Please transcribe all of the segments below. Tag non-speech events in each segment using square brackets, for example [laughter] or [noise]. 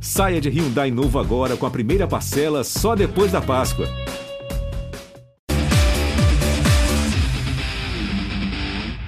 Saia de Hyundai novo agora com a primeira parcela só depois da Páscoa.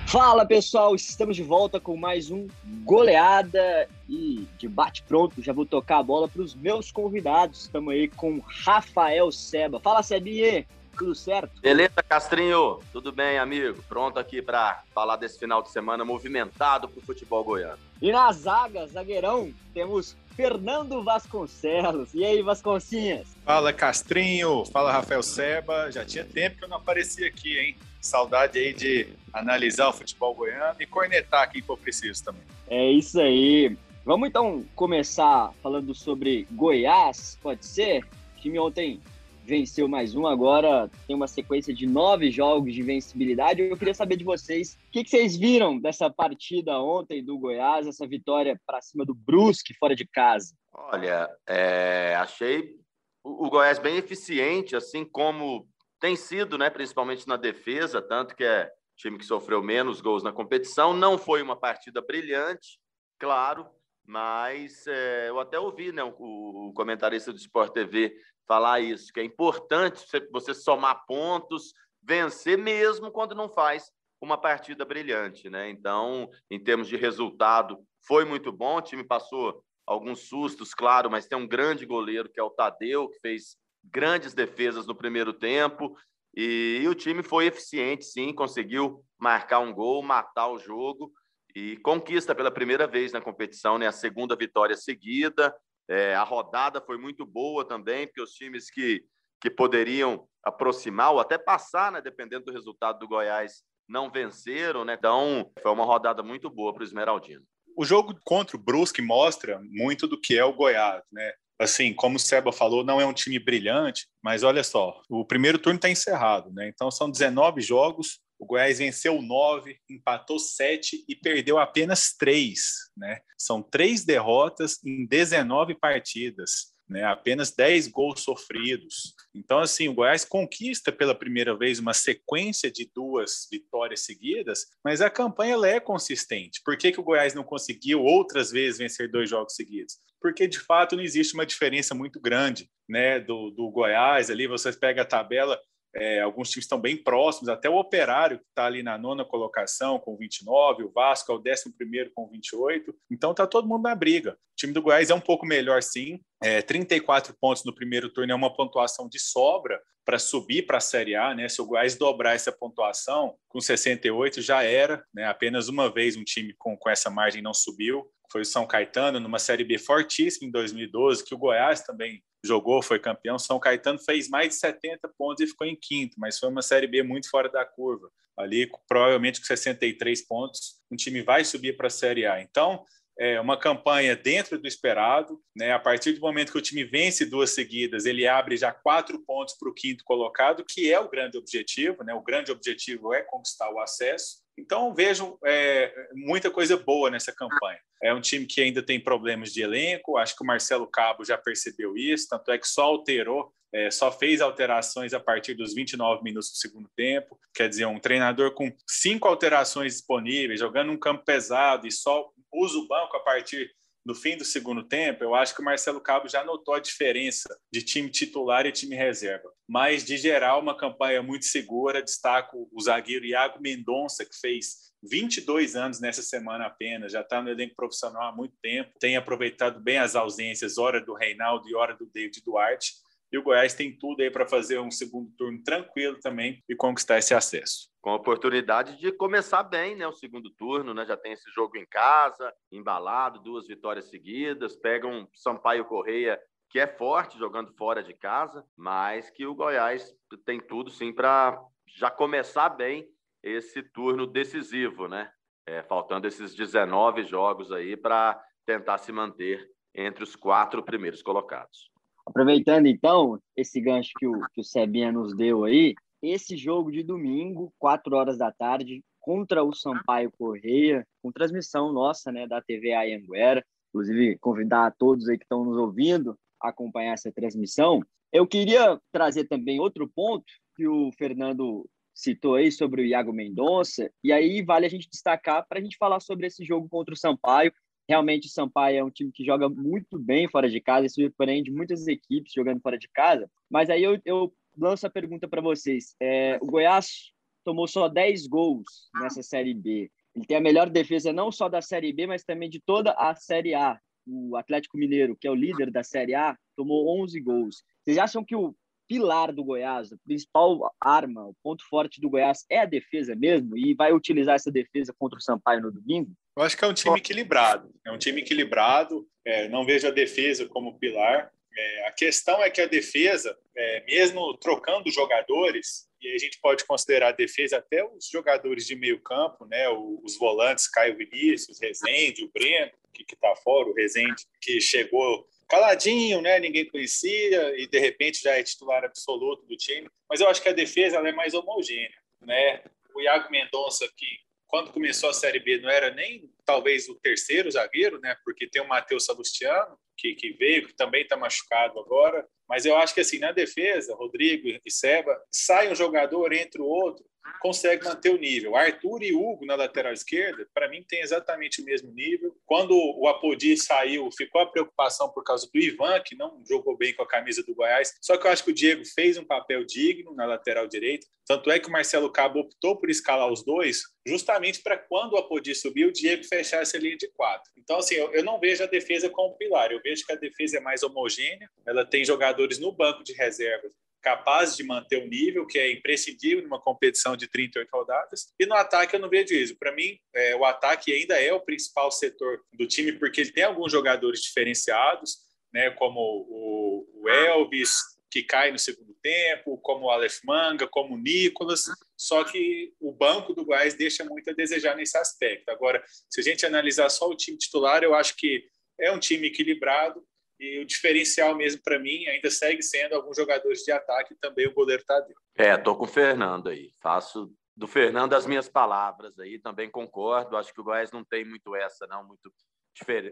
Fala pessoal, estamos de volta com mais um goleada e debate pronto. Já vou tocar a bola para os meus convidados. Estamos aí com Rafael Seba. Fala Sebinha, tudo certo? Beleza, Castrinho? Tudo bem, amigo? Pronto aqui para falar desse final de semana movimentado para o futebol goiano. E na zaga, zagueirão, temos Fernando Vasconcelos. E aí, Vasconcinhas? Fala, Castrinho. Fala, Rafael Seba. Já tinha tempo que eu não aparecia aqui, hein? Saudade aí de analisar o futebol goiano e cornetar quem for preciso também. É isso aí. Vamos então começar falando sobre Goiás, pode ser? O time ontem venceu mais um, agora tem uma sequência de nove jogos de vencibilidade. Eu queria saber de vocês, o que, que vocês viram dessa partida ontem do Goiás, essa vitória para cima do Brusque fora de casa? Olha, é, achei o Goiás bem eficiente, assim como tem sido, né, principalmente na defesa, tanto que é time que sofreu menos gols na competição. Não foi uma partida brilhante, claro, mas é, eu até ouvi né, o, o, comentarista do Sport TV falar isso, que é importante você somar pontos, vencer mesmo quando não faz uma partida brilhante, né? Então, em termos de resultado, foi muito bom. O time passou alguns sustos, claro, mas tem um grande goleiro que é o Tadeu, que fez grandes defesas no primeiro tempo. E, e o time foi eficiente, sim, conseguiu marcar um gol, matar o jogo e conquista pela primeira vez na competição, né? A segunda vitória seguida. É, a rodada foi muito boa também, porque os times que, que poderiam aproximar ou até passar, né, dependendo do resultado do Goiás, não venceram, né? Então, foi uma rodada muito boa para o Esmeraldino. O jogo contra o Brusque mostra muito do que é o Goiás, né? Assim, como o Seba falou, não é um time brilhante, mas olha só, o primeiro turno está encerrado, né? Então são 19 jogos, o Goiás venceu nove, empatou sete e perdeu apenas três. Né? São três derrotas em 19 partidas. Né, apenas 10 gols sofridos. Então, assim, o Goiás conquista pela primeira vez uma sequência de duas vitórias seguidas, mas a campanha é consistente. Por que, que o Goiás não conseguiu outras vezes vencer dois jogos seguidos? Porque, de fato, não existe uma diferença muito grande né, do, do Goiás ali. Vocês pegam a tabela, é, alguns times estão bem próximos, até o Operário, que está ali na nona colocação com 29, o Vasco é o décimo primeiro com 28. Então está todo mundo na briga. O time do Goiás é um pouco melhor, sim. É, 34 pontos no primeiro turno é uma pontuação de sobra para subir para a Série A. Né? Se o Goiás dobrar essa pontuação, com 68 já era. Né? Apenas uma vez um time com, com essa margem não subiu foi o São Caetano, numa Série B fortíssima em 2012, que o Goiás também jogou, foi campeão. São Caetano fez mais de 70 pontos e ficou em quinto, mas foi uma Série B muito fora da curva. Ali, provavelmente com 63 pontos, um time vai subir para a Série A. Então, é uma campanha dentro do esperado. Né? A partir do momento que o time vence duas seguidas, ele abre já quatro pontos para o quinto colocado, que é o grande objetivo. Né? O grande objetivo é conquistar o acesso. Então, vejo é, muita coisa boa nessa campanha. É um time que ainda tem problemas de elenco, acho que o Marcelo Cabo já percebeu isso, tanto é que só alterou, é, só fez alterações a partir dos 29 minutos do segundo tempo. Quer dizer, um treinador com cinco alterações disponíveis, jogando um campo pesado e só usa o banco a partir no fim do segundo tempo, eu acho que o Marcelo Cabo já notou a diferença de time titular e time reserva. Mas, de geral, uma campanha muito segura. Destaco o zagueiro Iago Mendonça, que fez 22 anos nessa semana apenas, já está no elenco profissional há muito tempo, tem aproveitado bem as ausências, hora do Reinaldo e hora do David Duarte. E o Goiás tem tudo aí para fazer um segundo turno tranquilo também e conquistar esse acesso. Com a oportunidade de começar bem, né? O segundo turno, né? Já tem esse jogo em casa, embalado, duas vitórias seguidas, pega um Sampaio Correia que é forte jogando fora de casa, mas que o Goiás tem tudo sim para já começar bem esse turno decisivo, né? É, faltando esses 19 jogos aí para tentar se manter entre os quatro primeiros colocados. Aproveitando então esse gancho que o, que o Sebinha nos deu aí, esse jogo de domingo, 4 horas da tarde, contra o Sampaio Correia, com transmissão nossa, né, da TV Anhanguera. Inclusive, convidar a todos aí que estão nos ouvindo a acompanhar essa transmissão. Eu queria trazer também outro ponto que o Fernando citou aí sobre o Iago Mendonça, e aí vale a gente destacar para a gente falar sobre esse jogo contra o Sampaio, Realmente o Sampaio é um time que joga muito bem fora de casa e surpreende muitas equipes jogando fora de casa. Mas aí eu, eu lanço a pergunta para vocês. É, o Goiás tomou só 10 gols nessa Série B. Ele tem a melhor defesa não só da Série B, mas também de toda a Série A. O Atlético Mineiro, que é o líder da Série A, tomou 11 gols. Vocês acham que o pilar do Goiás, a principal arma, o ponto forte do Goiás é a defesa mesmo? E vai utilizar essa defesa contra o Sampaio no domingo? Eu acho que é um time equilibrado. É um time equilibrado. É, não vejo a defesa como pilar. É, a questão é que a defesa, é, mesmo trocando jogadores, e a gente pode considerar a defesa até os jogadores de meio campo, né, os volantes Caio Vinícius, Rezende, o Breno, que está fora, o Rezende, que chegou caladinho, né, ninguém conhecia, e de repente já é titular absoluto do time. Mas eu acho que a defesa é mais homogênea. Né? O Iago Mendonça, que quando começou a Série B não era nem talvez o terceiro zagueiro, né? Porque tem o Matheus Salustiano, que, que veio, que também está machucado agora. Mas eu acho que assim, na defesa, Rodrigo e Seba, sai um jogador entre o outro, consegue manter o nível. Arthur e Hugo na lateral esquerda, para mim, tem exatamente o mesmo nível. Quando o Apodi saiu, ficou a preocupação por causa do Ivan, que não jogou bem com a camisa do Goiás. Só que eu acho que o Diego fez um papel digno na lateral direita. Tanto é que o Marcelo Cabo optou por escalar os dois, justamente para quando o Apodi subir, o Diego fechar essa linha de quatro. Então, assim, eu, eu não vejo a defesa como pilar. Eu vejo que a defesa é mais homogênea. Ela tem jogadores no banco de reservas capaz de manter o nível, que é imprescindível numa competição de 38 rodadas. E no ataque eu não vejo isso. Para mim, é, o ataque ainda é o principal setor do time, porque ele tem alguns jogadores diferenciados, né, como o, o Elvis, que cai no segundo tempo, como o Aleph Manga, como o Nicolas, só que o banco do Goiás deixa muito a desejar nesse aspecto. Agora, se a gente analisar só o time titular, eu acho que é um time equilibrado, e o diferencial mesmo para mim ainda segue sendo alguns jogadores de ataque e também o goleiro Tadeu. É, tô com o Fernando aí. Faço do Fernando as minhas palavras aí, também concordo. Acho que o Goiás não tem muito essa, não, muito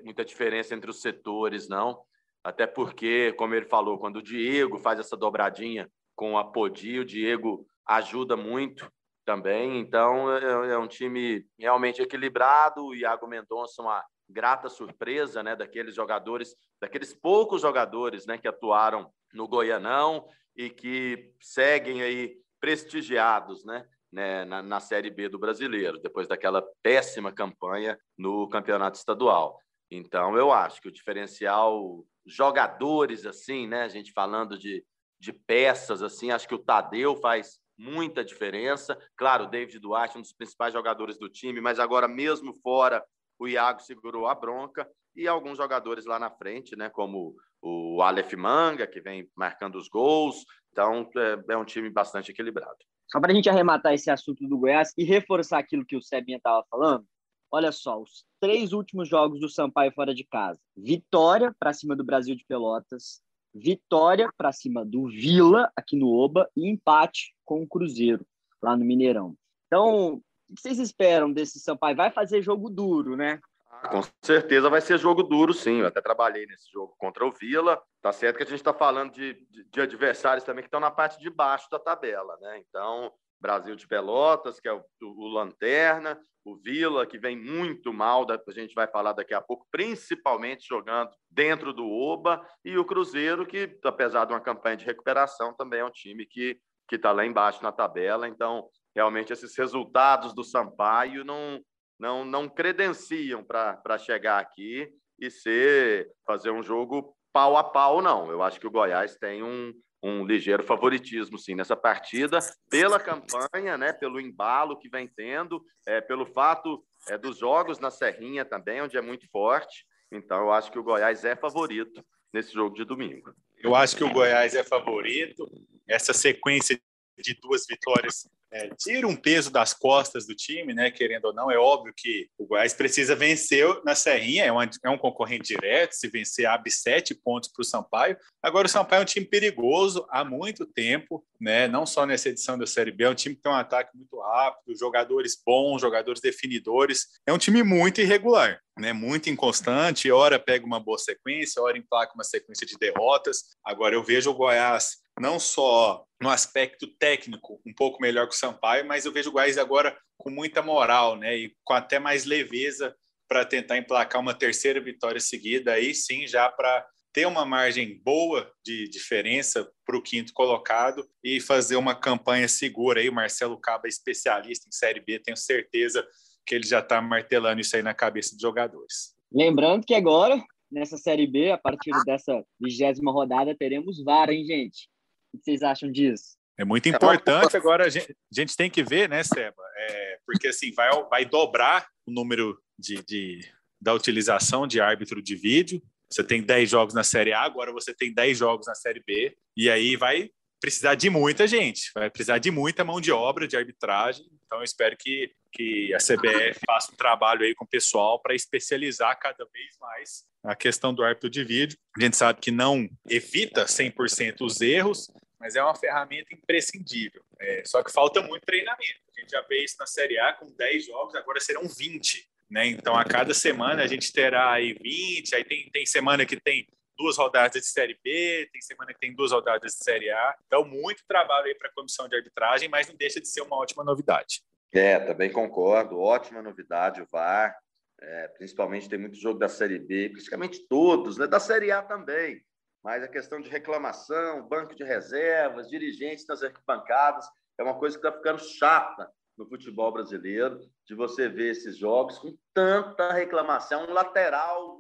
muita diferença entre os setores, não. Até porque, como ele falou, quando o Diego faz essa dobradinha com a Podi, o Diego ajuda muito também. Então, é, é um time realmente equilibrado. O Iago Mendonça, uma grata surpresa, né, daqueles jogadores, daqueles poucos jogadores, né, que atuaram no Goianão e que seguem aí prestigiados, né, né na, na Série B do Brasileiro, depois daquela péssima campanha no Campeonato Estadual. Então, eu acho que o diferencial jogadores assim, né, a gente falando de, de peças assim, acho que o Tadeu faz muita diferença. Claro, o David Duarte, um dos principais jogadores do time, mas agora mesmo fora o Iago segurou a bronca e alguns jogadores lá na frente, né, como o Aleph Manga, que vem marcando os gols. Então, é, é um time bastante equilibrado. Só para a gente arrematar esse assunto do Goiás e reforçar aquilo que o Sebinha estava falando, olha só, os três últimos jogos do Sampaio fora de casa. Vitória para cima do Brasil de Pelotas, vitória para cima do Vila, aqui no Oba, e empate com o Cruzeiro, lá no Mineirão. Então, o que vocês esperam desse Sampaio? Vai fazer jogo duro, né? Ah, com certeza vai ser jogo duro, sim. Eu até trabalhei nesse jogo contra o Vila. Tá certo que a gente está falando de, de, de, adversários também que estão na parte de baixo da tabela, né? Então, Brasil de Pelotas, que é o, o Lanterna, o Vila, que vem muito mal, a gente vai falar daqui a pouco, principalmente jogando dentro do Oba, e o Cruzeiro, que, apesar de uma campanha de recuperação, também é um time que está lá embaixo na tabela. Então, realmente esses resultados do Sampaio não, não, não credenciam para chegar aqui e ser fazer um jogo pau a pau, não. Eu acho que o Goiás tem um, um ligeiro favoritismo, sim, nessa partida, pela campanha, né, pelo embalo que vem tendo, é, pelo fato é, dos jogos na Serrinha também, onde é muito forte. Então, eu acho que o Goiás é favorito nesse jogo de domingo. Eu acho que o Goiás é favorito. Essa sequência de duas vitórias é, tira um peso das costas do time, né? Querendo ou não, é óbvio que o Goiás precisa vencer na Serrinha, é, uma, é um concorrente direto. Se vencer, abre sete pontos para o Sampaio. Agora, o Sampaio é um time perigoso há muito tempo, né? Não só nessa edição da Série B, é um time que tem um ataque muito rápido, jogadores bons, jogadores definidores. É um time muito irregular, né? Muito inconstante. Hora pega uma boa sequência, hora emplaca uma sequência de derrotas. Agora, eu vejo o Goiás não só no aspecto técnico um pouco melhor que o Sampaio, mas eu vejo o Goiás agora com muita moral, né? E com até mais leveza para tentar emplacar uma terceira vitória seguida, aí sim, já para ter uma margem boa de diferença para o quinto colocado e fazer uma campanha segura. Aí o Marcelo Caba é especialista em Série B, tenho certeza que ele já está martelando isso aí na cabeça dos jogadores. Lembrando que agora, nessa Série B, a partir dessa vigésima rodada, teremos VAR, hein, gente? O que vocês acham disso? É muito importante. Agora a gente, a gente tem que ver, né, Seba? É, porque assim vai, vai dobrar o número de, de, da utilização de árbitro de vídeo. Você tem 10 jogos na Série A, agora você tem 10 jogos na Série B. E aí vai precisar de muita gente, vai precisar de muita mão de obra de arbitragem. Então, eu espero que, que a CBF faça um trabalho aí com o pessoal para especializar cada vez mais a questão do árbitro de vídeo. A gente sabe que não evita 100% os erros, mas é uma ferramenta imprescindível. É, só que falta muito treinamento. A gente já vê isso na Série A com 10 jogos, agora serão 20. Né? Então, a cada semana a gente terá aí 20, aí tem, tem semana que tem duas rodadas de Série B, tem semana que tem duas rodadas de Série A. Então, muito trabalho aí para a comissão de arbitragem, mas não deixa de ser uma ótima novidade. É, também concordo. Ótima novidade o VAR. É, principalmente tem muito jogo da Série B, praticamente todos, né? da Série A também. Mas a questão de reclamação, banco de reservas, dirigentes nas arquibancadas, é uma coisa que está ficando chata no futebol brasileiro, de você ver esses jogos com tanta reclamação, um lateral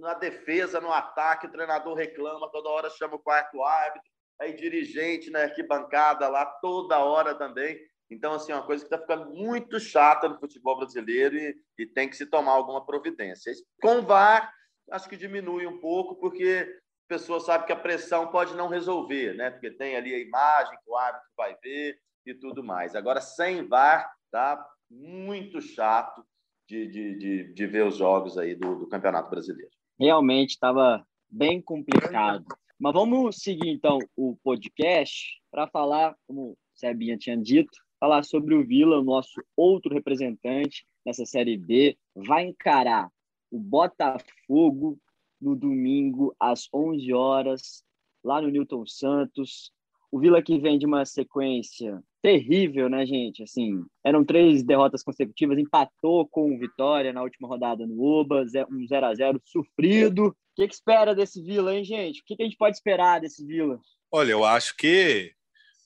na defesa, no ataque, o treinador reclama, toda hora chama o quarto árbitro, aí dirigente na arquibancada lá, toda hora também. Então, assim, é uma coisa que está ficando muito chata no futebol brasileiro e, e, tem que se tomar alguma providência. Com o VAR, acho que diminui um pouco, porque pessoa sabe que a pressão pode não resolver, né? Porque tem ali a imagem que o árbitro vai ver e tudo mais. Agora, sem VAR, tá muito chato de, de, de, de ver os jogos aí do, do Campeonato Brasileiro. Realmente estava bem complicado. Mas vamos seguir então o podcast para falar, como o Sebinha tinha dito, falar sobre o Vila, o nosso outro representante nessa Série B, vai encarar o Botafogo no domingo às 11 horas, lá no Newton Santos. O Vila que vem de uma sequência terrível, né, gente? Assim, eram três derrotas consecutivas, empatou com o Vitória na última rodada no Oba, um 0 a 0 sofrido. O que, que espera desse Vila, hein, gente? O que, que a gente pode esperar desse Vila? Olha, eu acho que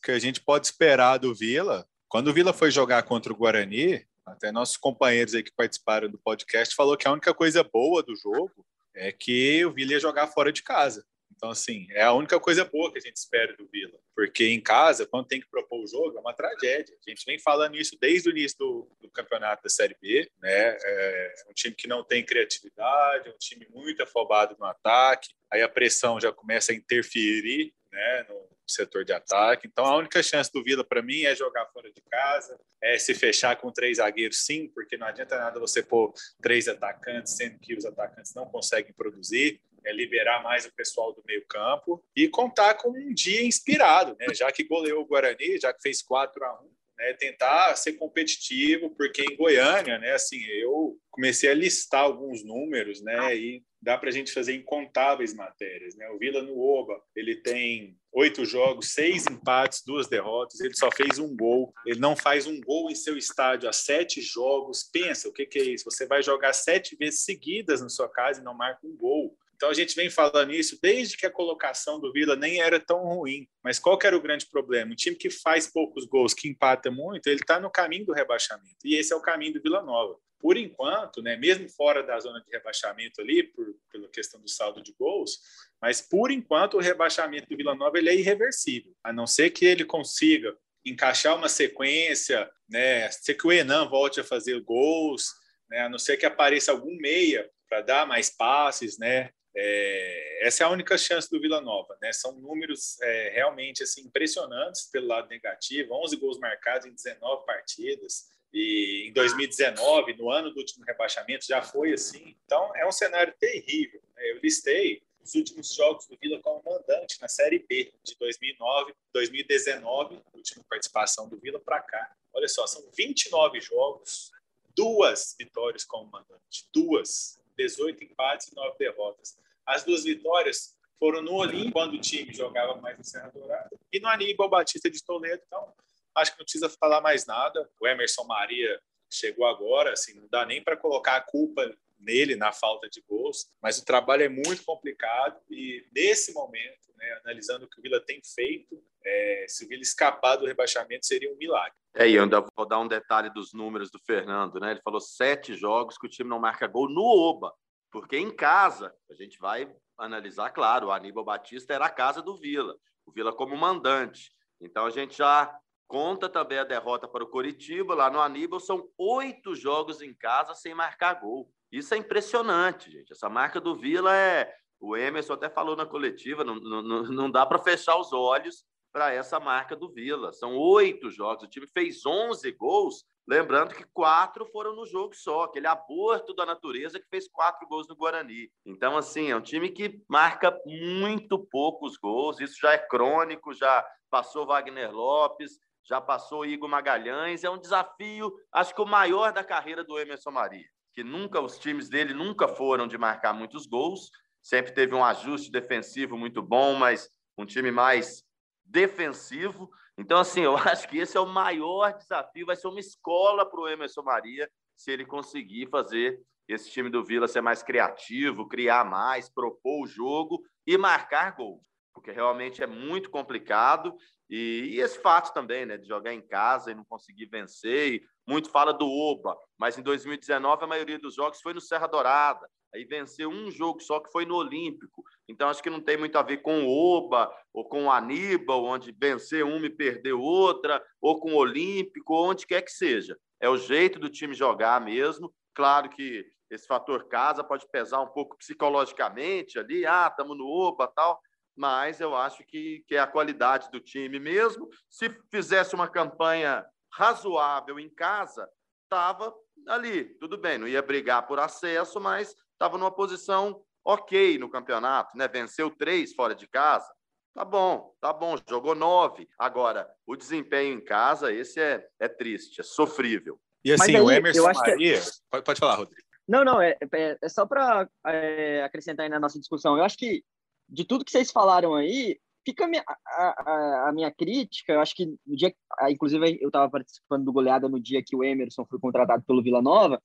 que a gente pode esperar do Vila, quando o Vila foi jogar contra o Guarani, até nossos companheiros aí que participaram do podcast falou que a única coisa boa do jogo é que o Vila ia jogar fora de casa. Então, assim, é a única coisa boa que a gente espera do Vila. Porque em casa, quando tem que propor o jogo, é uma tragédia. A gente vem falando isso desde o início do, do campeonato da Série B. Né? É um time que não tem criatividade, um time muito afobado no ataque. Aí a pressão já começa a interferir né, no setor de ataque. Então, a única chance do Vila, para mim, é jogar fora de casa, é se fechar com três zagueiros, sim, porque não adianta nada você pôr três atacantes, sendo que os atacantes não conseguem produzir é liberar mais o pessoal do meio campo e contar com um dia inspirado, né? Já que goleou o Guarani, já que fez 4 a 1 né, tentar ser competitivo, porque em Goiânia, né, assim, eu comecei a listar alguns números, né, e dá para a gente fazer incontáveis matérias, né? O Vila no Oba, ele tem oito jogos, seis empates, duas derrotas, ele só fez um gol, ele não faz um gol em seu estádio há sete jogos. Pensa, o que, que é isso? Você vai jogar sete vezes seguidas na sua casa e não marca um gol. Então a gente vem falando isso desde que a colocação do Vila nem era tão ruim. Mas qual que era o grande problema? Um time que faz poucos gols, que empata muito, ele está no caminho do rebaixamento. E esse é o caminho do Vila Nova. Por enquanto, né, mesmo fora da zona de rebaixamento ali, por, pela questão do saldo de gols, mas por enquanto o rebaixamento do Vila Nova ele é irreversível. A não ser que ele consiga encaixar uma sequência, né, ser que o Enan volte a fazer gols, né, a não ser que apareça algum meia para dar mais passes, né, é, essa é a única chance do Vila Nova, né? São números é, realmente assim impressionantes pelo lado negativo, 11 gols marcados em 19 partidas. E em 2019, no ano do último rebaixamento, já foi assim. Então, é um cenário terrível. Né? Eu listei os últimos jogos do Vila como mandante na Série B de 2009, 2019, última participação do Vila para cá. Olha só, são 29 jogos, duas vitórias como mandante, duas, 18 empates e 9 derrotas. As duas vitórias foram no Olim, quando o time jogava mais no Serra Dourada, e no Aníbal Batista de Toledo. Então, acho que não precisa falar mais nada. O Emerson Maria chegou agora, assim, não dá nem para colocar a culpa nele na falta de gols, mas o trabalho é muito complicado e nesse momento, né, analisando o que o Vila tem feito, é, se o Vila escapar do rebaixamento seria um milagre. É, e eu ainda vou dar um detalhe dos números do Fernando, né? Ele falou sete jogos que o time não marca gol no Oba, porque em casa a gente vai analisar, claro, o Aníbal Batista era a casa do Vila, o Vila como mandante. Então a gente já conta também a derrota para o Coritiba lá no Aníbal, são oito jogos em casa sem marcar gol. Isso é impressionante, gente. Essa marca do Vila é. O Emerson até falou na coletiva, não, não, não dá para fechar os olhos para essa marca do Vila. São oito jogos. O time fez 11 gols, lembrando que quatro foram no jogo só, aquele aborto da natureza que fez quatro gols no Guarani. Então, assim, é um time que marca muito poucos gols. Isso já é crônico, já passou Wagner Lopes, já passou Igor Magalhães. É um desafio, acho que o maior da carreira do Emerson Maria que nunca os times dele nunca foram de marcar muitos gols, sempre teve um ajuste defensivo muito bom, mas um time mais defensivo. Então, assim, eu [laughs] acho que esse é o maior desafio, vai ser uma escola para o Emerson Maria, se ele conseguir fazer esse time do Vila ser mais criativo, criar mais, propor o jogo e marcar gols, porque realmente é muito complicado. E, e, esse fato também, né, de jogar em casa e não conseguir vencer. E muito fala do Oba, mas em 2019 a maioria dos jogos foi no Serra Dourada. Aí venceu um jogo só que foi no Olímpico. Então acho que não tem muito a ver com o Oba ou com o Aníbal, onde vencer uma e perder outra, ou com o Olímpico, ou onde quer que seja. É o jeito do time jogar mesmo. Claro que esse fator casa pode pesar um pouco psicologicamente ali, ah, estamos no Oba tal, mas eu acho que, que é a qualidade do time mesmo. Se fizesse uma campanha razoável em casa, estava ali, tudo bem, não ia brigar por acesso, mas estava numa posição ok no campeonato, né? Venceu três fora de casa. Tá bom, tá bom, jogou nove. Agora, o desempenho em casa, esse é, é triste, é sofrível. E assim, aí, o Emerson Maria. Que... Pode, pode falar, Rodrigo. Não, não, é, é, é só para é, acrescentar aí na nossa discussão. Eu acho que de tudo que vocês falaram aí, fica a minha, a, a, minha crítica. Eu acho que no dia, inclusive, eu estava participando do goleada no dia que o Emerson foi contratado pelo Vila Nova.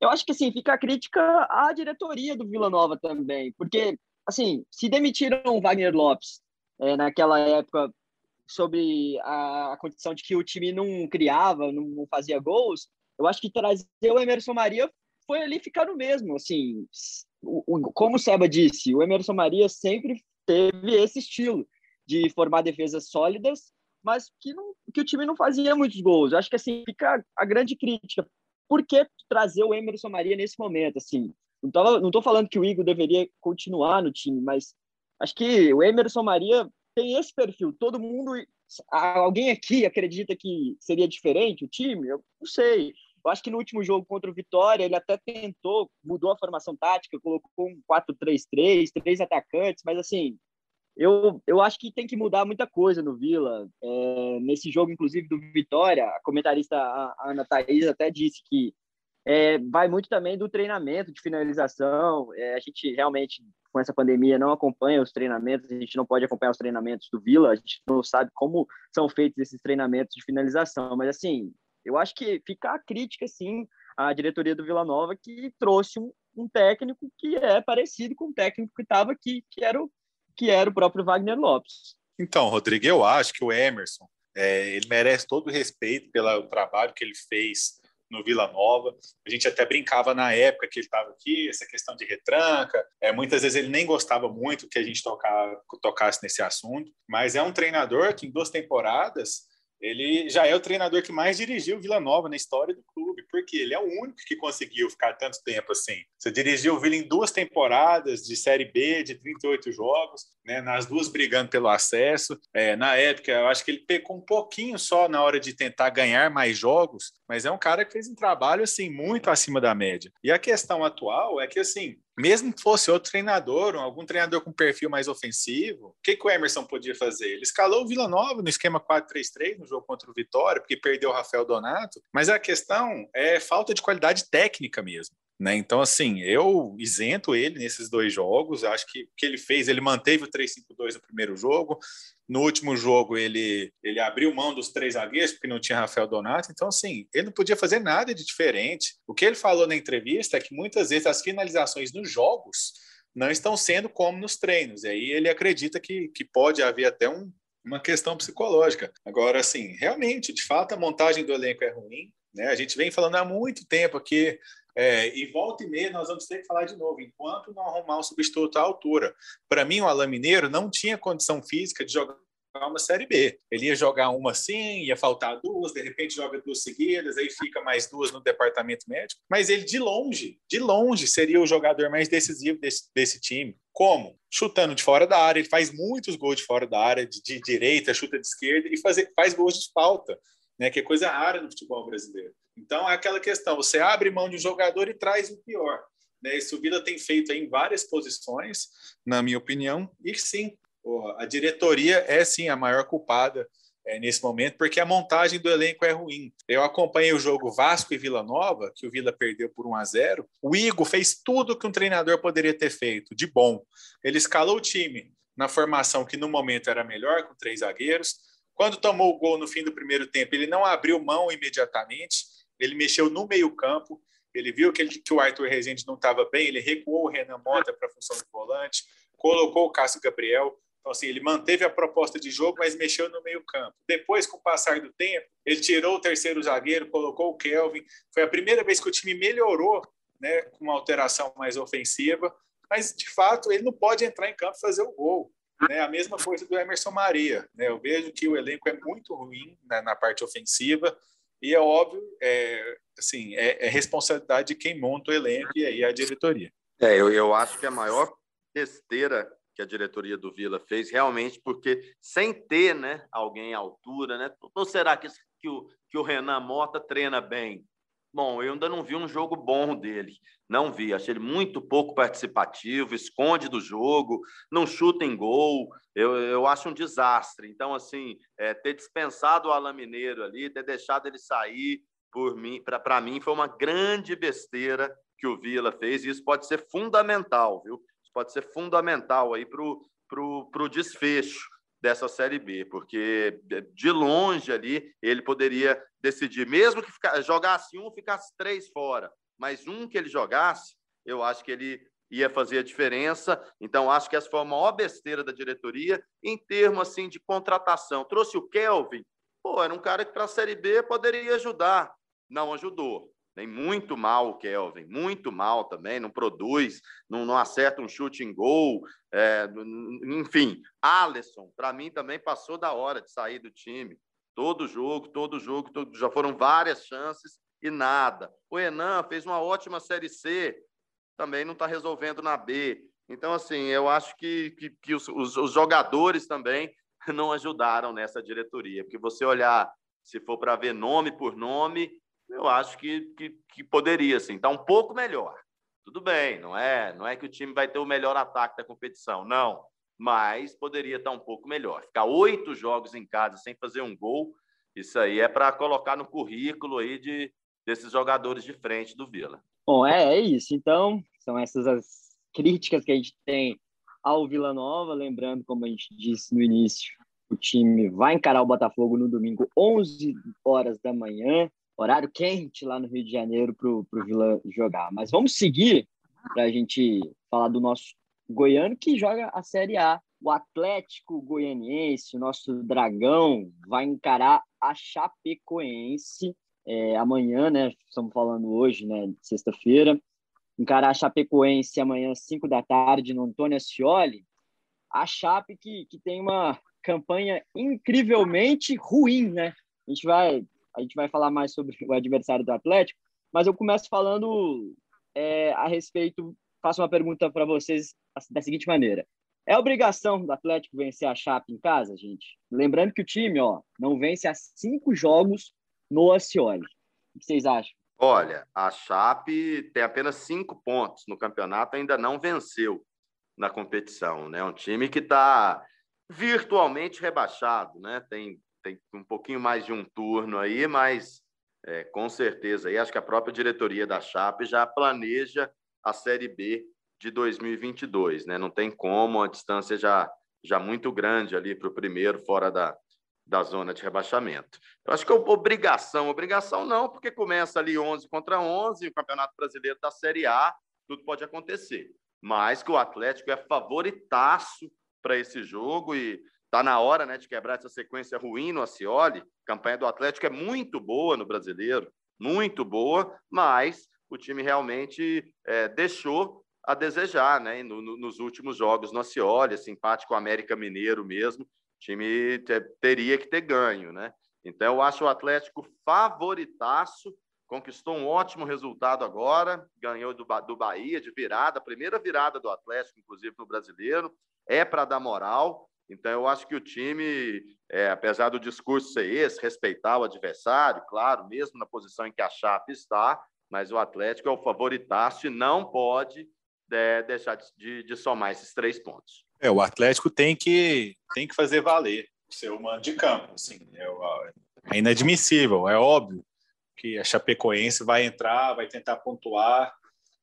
Eu acho que assim fica a crítica à diretoria do Vila Nova também, porque assim se demitiram o Wagner Lopes é, naquela época sobre a, condição de que o time não criava, não fazia gols, eu acho que trazer o Emerson Maria foi ali ficar no mesmo, assim, como o Seba disse, o Emerson Maria sempre teve esse estilo de formar defesas sólidas, mas que, não, que o time não fazia muitos gols. Eu acho que assim fica a grande crítica. Por que trazer o Emerson Maria nesse momento? Assim, não tô, não tô falando que o Igor deveria continuar no time, mas acho que o Emerson Maria tem esse perfil. Todo mundo, alguém aqui acredita que seria diferente o time? Eu não sei. Eu acho que no último jogo contra o Vitória, ele até tentou, mudou a formação tática, colocou um 4-3-3, três atacantes, mas assim, eu, eu acho que tem que mudar muita coisa no Vila. É, nesse jogo, inclusive, do Vitória, a comentarista a Ana Thaís até disse que é, vai muito também do treinamento, de finalização. É, a gente realmente, com essa pandemia, não acompanha os treinamentos, a gente não pode acompanhar os treinamentos do Vila, a gente não sabe como são feitos esses treinamentos de finalização. Mas, assim, eu acho que fica a crítica, sim, à diretoria do Vila Nova, que trouxe um, um técnico que é parecido com o técnico que estava aqui, que era, o, que era o próprio Wagner Lopes. Então, Rodrigo, eu acho que o Emerson é, ele merece todo o respeito pelo trabalho que ele fez no Vila Nova. A gente até brincava na época que ele estava aqui, essa questão de retranca. É, muitas vezes ele nem gostava muito que a gente tocar, tocasse nesse assunto, mas é um treinador que em duas temporadas ele já é o treinador que mais dirigiu Vila Nova na história do clube, porque ele é o único que conseguiu ficar tanto tempo assim. Você dirigiu o Vila em duas temporadas de Série B, de 38 jogos, né, nas duas brigando pelo acesso. É, na época, eu acho que ele pecou um pouquinho só na hora de tentar ganhar mais jogos, mas é um cara que fez um trabalho assim muito acima da média. E a questão atual é que assim, mesmo que fosse outro treinador, algum treinador com perfil mais ofensivo, o que, que o Emerson podia fazer? Ele escalou o Vila Nova no esquema 4-3-3 no jogo contra o Vitória, porque perdeu o Rafael Donato, mas a questão é falta de qualidade técnica mesmo. Né? Então, assim, eu isento ele nesses dois jogos. Acho que o que ele fez, ele manteve o 3-5-2 no primeiro jogo. No último jogo, ele, ele abriu mão dos três zagueiros, porque não tinha Rafael Donato. Então, assim, ele não podia fazer nada de diferente. O que ele falou na entrevista é que muitas vezes as finalizações nos jogos não estão sendo como nos treinos. E aí ele acredita que, que pode haver até um, uma questão psicológica. Agora, assim, realmente, de fato, a montagem do elenco é ruim. Né? A gente vem falando há muito tempo aqui, é, e volta e meia nós vamos ter que falar de novo, enquanto não arrumar um substituto à altura. Para mim, o Alain Mineiro não tinha condição física de jogar uma Série B. Ele ia jogar uma assim, ia faltar duas, de repente joga duas seguidas, aí fica mais duas no departamento médico. Mas ele, de longe, de longe, seria o jogador mais decisivo desse, desse time. Como? Chutando de fora da área, ele faz muitos gols de fora da área, de, de direita, chuta de esquerda e faz, gols de falta, né? que é coisa rara no futebol brasileiro. Então, é aquela questão, você abre mão de um jogador e traz o pior. Né? Isso o Vila tem feito em várias posições, na minha opinião, e sim, a diretoria é sim a maior culpada é, nesse momento, porque a montagem do elenco é ruim. Eu acompanhei o jogo Vasco e Vila Nova, que o Vila perdeu por 1 a 0. O Igor fez tudo que um treinador poderia ter feito, de bom. Ele escalou o time na formação que no momento era melhor, com três zagueiros. Quando tomou o gol no fim do primeiro tempo, ele não abriu mão imediatamente, ele mexeu no meio-campo. Ele viu que, ele, que o Arthur Rezende não estava bem, ele recuou o Renan Mota para a função de volante, colocou o Cássio Gabriel, então, assim, ele manteve a proposta de jogo, mas mexeu no meio-campo. Depois, com o passar do tempo, ele tirou o terceiro zagueiro, colocou o Kelvin. Foi a primeira vez que o time melhorou, né, com uma alteração mais ofensiva. Mas, de fato, ele não pode entrar em campo e fazer o gol. Né? A mesma coisa do Emerson Maria. Né? Eu vejo que o elenco é muito ruim né, na parte ofensiva. E é óbvio, é, assim, é, é responsabilidade de quem monta o elenco e aí a diretoria. É, eu, eu acho que a maior besteira que a diretoria do Vila fez, realmente, porque sem ter né, alguém à altura, né? Ou será que, que, o, que o Renan Mota treina bem? Bom, eu ainda não vi um jogo bom dele. Não vi. Achei ele muito pouco participativo, esconde do jogo, não chuta em gol. Eu, eu acho um desastre. Então, assim, é, ter dispensado o Alain Mineiro ali, ter deixado ele sair, por mim, para mim, foi uma grande besteira que o Vila fez. E isso pode ser fundamental, viu? pode ser fundamental aí para o desfecho dessa Série B, porque de longe ali ele poderia decidir, mesmo que ficar, jogasse um, ficasse três fora, mas um que ele jogasse, eu acho que ele ia fazer a diferença. Então, acho que essa foi a maior besteira da diretoria em termos assim, de contratação. Trouxe o Kelvin, pô, era um cara que para a Série B poderia ajudar. Não ajudou. Nem muito mal o Kelvin, muito mal também, não produz, não, não acerta um chute em gol. É, enfim, Alisson, para mim também passou da hora de sair do time. Todo jogo, todo jogo, todo, já foram várias chances e nada. O Enan fez uma ótima Série C, também não está resolvendo na B. Então, assim, eu acho que, que, que os, os, jogadores também [laughs] não ajudaram nessa diretoria, porque você olhar, se for para ver nome por nome, eu acho que, que, que poderia, sim. Está um pouco melhor. Tudo bem, não é, não é que o time vai ter o melhor ataque da competição, não. Mas poderia estar tá um pouco melhor. Ficar oito jogos em casa sem fazer um gol, isso aí é para colocar no currículo aí de, desses jogadores de frente do Vila. Bom, é, é isso. Então, são essas as críticas que a gente tem ao Vila Nova. Lembrando, como a gente disse no início, o time vai encarar o Botafogo no domingo, 11 horas da manhã horário quente lá no Rio de Janeiro para o Vila jogar. Mas vamos seguir para a gente falar do nosso goiano que joga a Série A. O Atlético Goianiense, o nosso dragão, vai encarar a Chapecoense é, amanhã, né? Estamos falando hoje, né? Sexta-feira. Encarar a Chapecoense amanhã, 5 da tarde, no Antônio Ascioli. A Chape que, que tem uma campanha incrivelmente ruim, né? A gente vai a gente vai falar mais sobre o adversário do Atlético, mas eu começo falando é, a respeito, faço uma pergunta para vocês da seguinte maneira. É obrigação do Atlético vencer a Chape em casa, gente? Lembrando que o time ó, não vence há cinco jogos no Acioli. O que vocês acham? Olha, a Chape tem apenas cinco pontos no campeonato, ainda não venceu na competição. Né? Um time que está virtualmente rebaixado, né? tem tem um pouquinho mais de um turno aí, mas é, com certeza. E acho que a própria diretoria da Chape já planeja a Série B de 2022, né? Não tem como, a distância já, já muito grande ali para o primeiro, fora da, da zona de rebaixamento. Eu acho que é obrigação, obrigação não, porque começa ali 11 contra 11, o Campeonato Brasileiro da Série A, tudo pode acontecer. Mas que o Atlético é favoritaço para esse jogo e Está na hora né, de quebrar essa sequência ruim no Acioli. A campanha do Atlético é muito boa no brasileiro, muito boa, mas o time realmente é, deixou a desejar né, no, no, nos últimos jogos no Acioli, esse empate com o América Mineiro mesmo. Time te, teria que ter ganho. Né? Então, eu acho o Atlético favoritaço. Conquistou um ótimo resultado agora, ganhou do, do Bahia de virada, primeira virada do Atlético, inclusive no brasileiro. É para dar moral. Então, eu acho que o time, é, apesar do discurso ser esse, respeitar o adversário, claro, mesmo na posição em que a Chape está, mas o Atlético é o favoritaço e não pode é, deixar de, de, somar esses três pontos. É, o Atlético tem que, tem que fazer valer o seu mando de campo. Assim, é, é inadmissível, é óbvio que a Chapecoense vai entrar, vai tentar pontuar,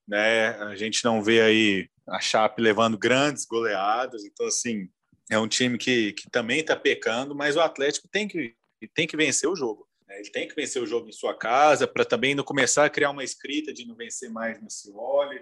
né? A gente não vê aí a Chape levando grandes goleadas, então assim é um time que, que também está pecando, mas o Atlético tem que, tem que vencer o jogo. Né? Ele tem que vencer o jogo em sua casa para também não começar a criar uma escrita de não vencer mais no Cioli.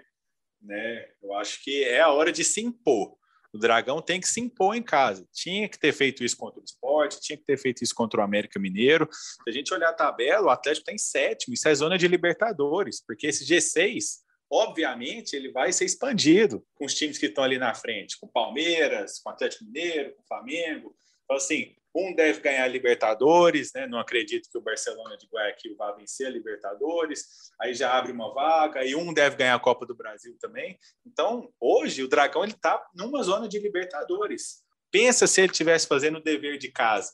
Né? Eu acho que é a hora de se impor. O Dragão tem que se impor em casa. Tinha que ter feito isso contra o esporte, tinha que ter feito isso contra o América Mineiro. Se a gente olhar a tabela, o Atlético está em sétimo, isso é zona de Libertadores, porque esse G6 obviamente ele vai ser expandido com os times que estão ali na frente, com Palmeiras, com Atlético Mineiro, com Flamengo. Então, assim, um deve ganhar a Libertadores, né? Não acredito que o Barcelona de Guayaquil vá vencer a Libertadores. Aí já abre uma vaga e um deve ganhar a Copa do Brasil também. Então, hoje o Dragão ele está numa zona de Libertadores. Pensa se ele estivesse fazendo o dever de casa,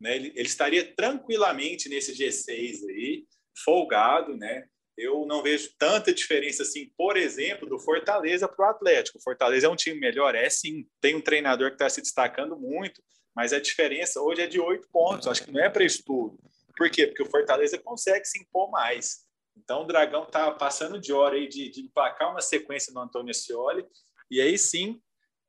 né? Ele, ele estaria tranquilamente nesse G6 aí, folgado, né? eu não vejo tanta diferença assim, por exemplo, do Fortaleza para o Atlético. O Fortaleza é um time melhor, é sim. Tem um treinador que está se destacando muito, mas a diferença hoje é de oito pontos. Acho que não é para isso tudo. Por quê? Porque o Fortaleza consegue se impor mais. Então o Dragão está passando de hora aí de, de emplacar uma sequência no Antônio Scioli e aí sim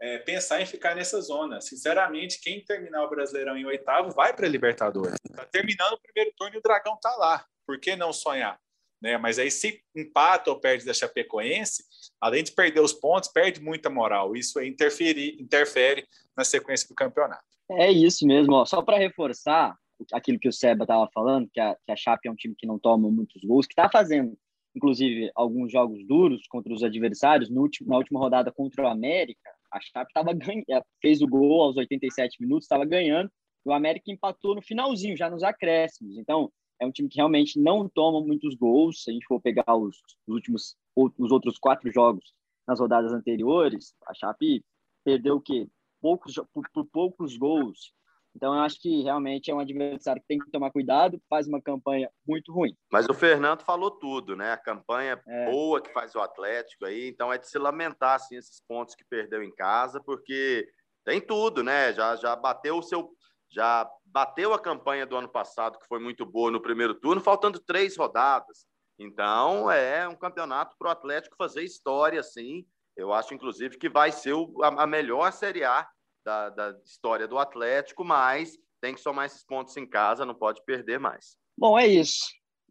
é, pensar em ficar nessa zona. Sinceramente, quem terminar o Brasileirão em oitavo vai para a Libertadores. Está terminando o primeiro turno e o Dragão está lá. Por que não sonhar? né? Mas aí se empata ou perde da Chapecoense, além de perder os pontos, perde muita moral. Isso aí interfere, interfere na sequência do campeonato. É isso mesmo. Ó. Só para reforçar aquilo que o Seba estava falando, que a, que a Chape é um time que não toma muitos gols, que está fazendo, inclusive, alguns jogos duros contra os adversários. No último, na última rodada contra o América, a Chape tava ganhando, fez o gol aos 87 minutos, estava ganhando, e o América empatou no finalzinho, já nos acréscimos. Então, é um time que realmente não toma muitos gols. Se a gente for pegar os, os últimos os outros quatro jogos nas rodadas anteriores, a Chape perdeu o quê? Poucos, por, por, poucos gols. Então, eu acho que realmente é um adversário que tem que tomar cuidado, faz uma campanha muito ruim. Mas o Fernando falou tudo, né? A campanha é. boa que faz o Atlético aí, então é de se lamentar assim, esses pontos que perdeu em casa, porque tem tudo, né? Já, já bateu o seu já bateu a campanha do ano passado, que foi muito boa no primeiro turno, faltando três rodadas. Então, é um campeonato para o Atlético fazer história, sim. Eu acho, inclusive, que vai ser a melhor Série A da, da história do Atlético, mas tem que somar esses pontos em casa, não pode perder mais. Bom, é isso.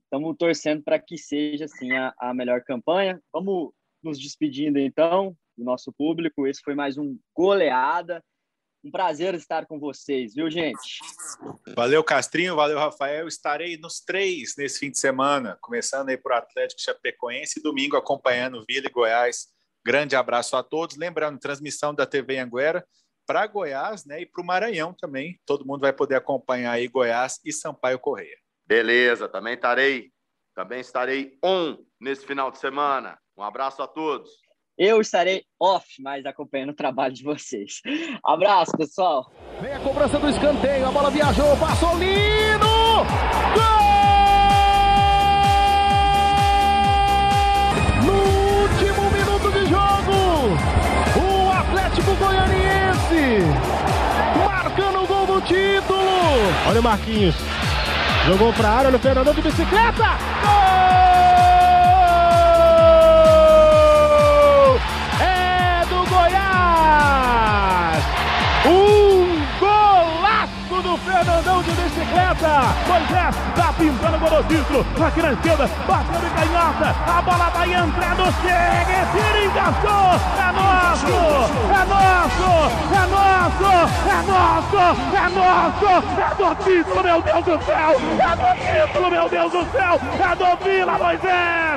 Estamos torcendo para que seja, assim, a, a melhor campanha. Vamos nos despedindo, então, do nosso público. Esse foi mais um Goleada. Um prazer estar com vocês, viu, gente? Valeu, Castrinho, valeu, Rafael. Estarei nos três nesse fim de semana, começando aí por Atlético Chapecoense e domingo acompanhando Vila e Goiás. Grande abraço a todos. Lembrando, transmissão da TV Anguera para Goiás né, e para o Maranhão também. Todo mundo vai poder acompanhar aí Goiás e Sampaio Correia. Beleza, também estarei, também estarei on nesse final de semana. Um abraço a todos. Eu estarei off, mas acompanhando o trabalho de vocês. Abraço, pessoal. Vem a cobrança do escanteio, a bola viajou, passou lindo! Gol! Olha o Marquinhos. Jogou pra área, olha o Fernandão de bicicleta. Gol! Fernandão de bicicleta. Moisés tá pintando o. Aqui na esquerda, bateu de canhota. A bola vai entrando, chega, tira, encaixou. É nosso, é nosso, é nosso, é nosso, é nosso. É do título, meu Deus do céu. É do título, meu Deus do céu. É do Vila, Moisés.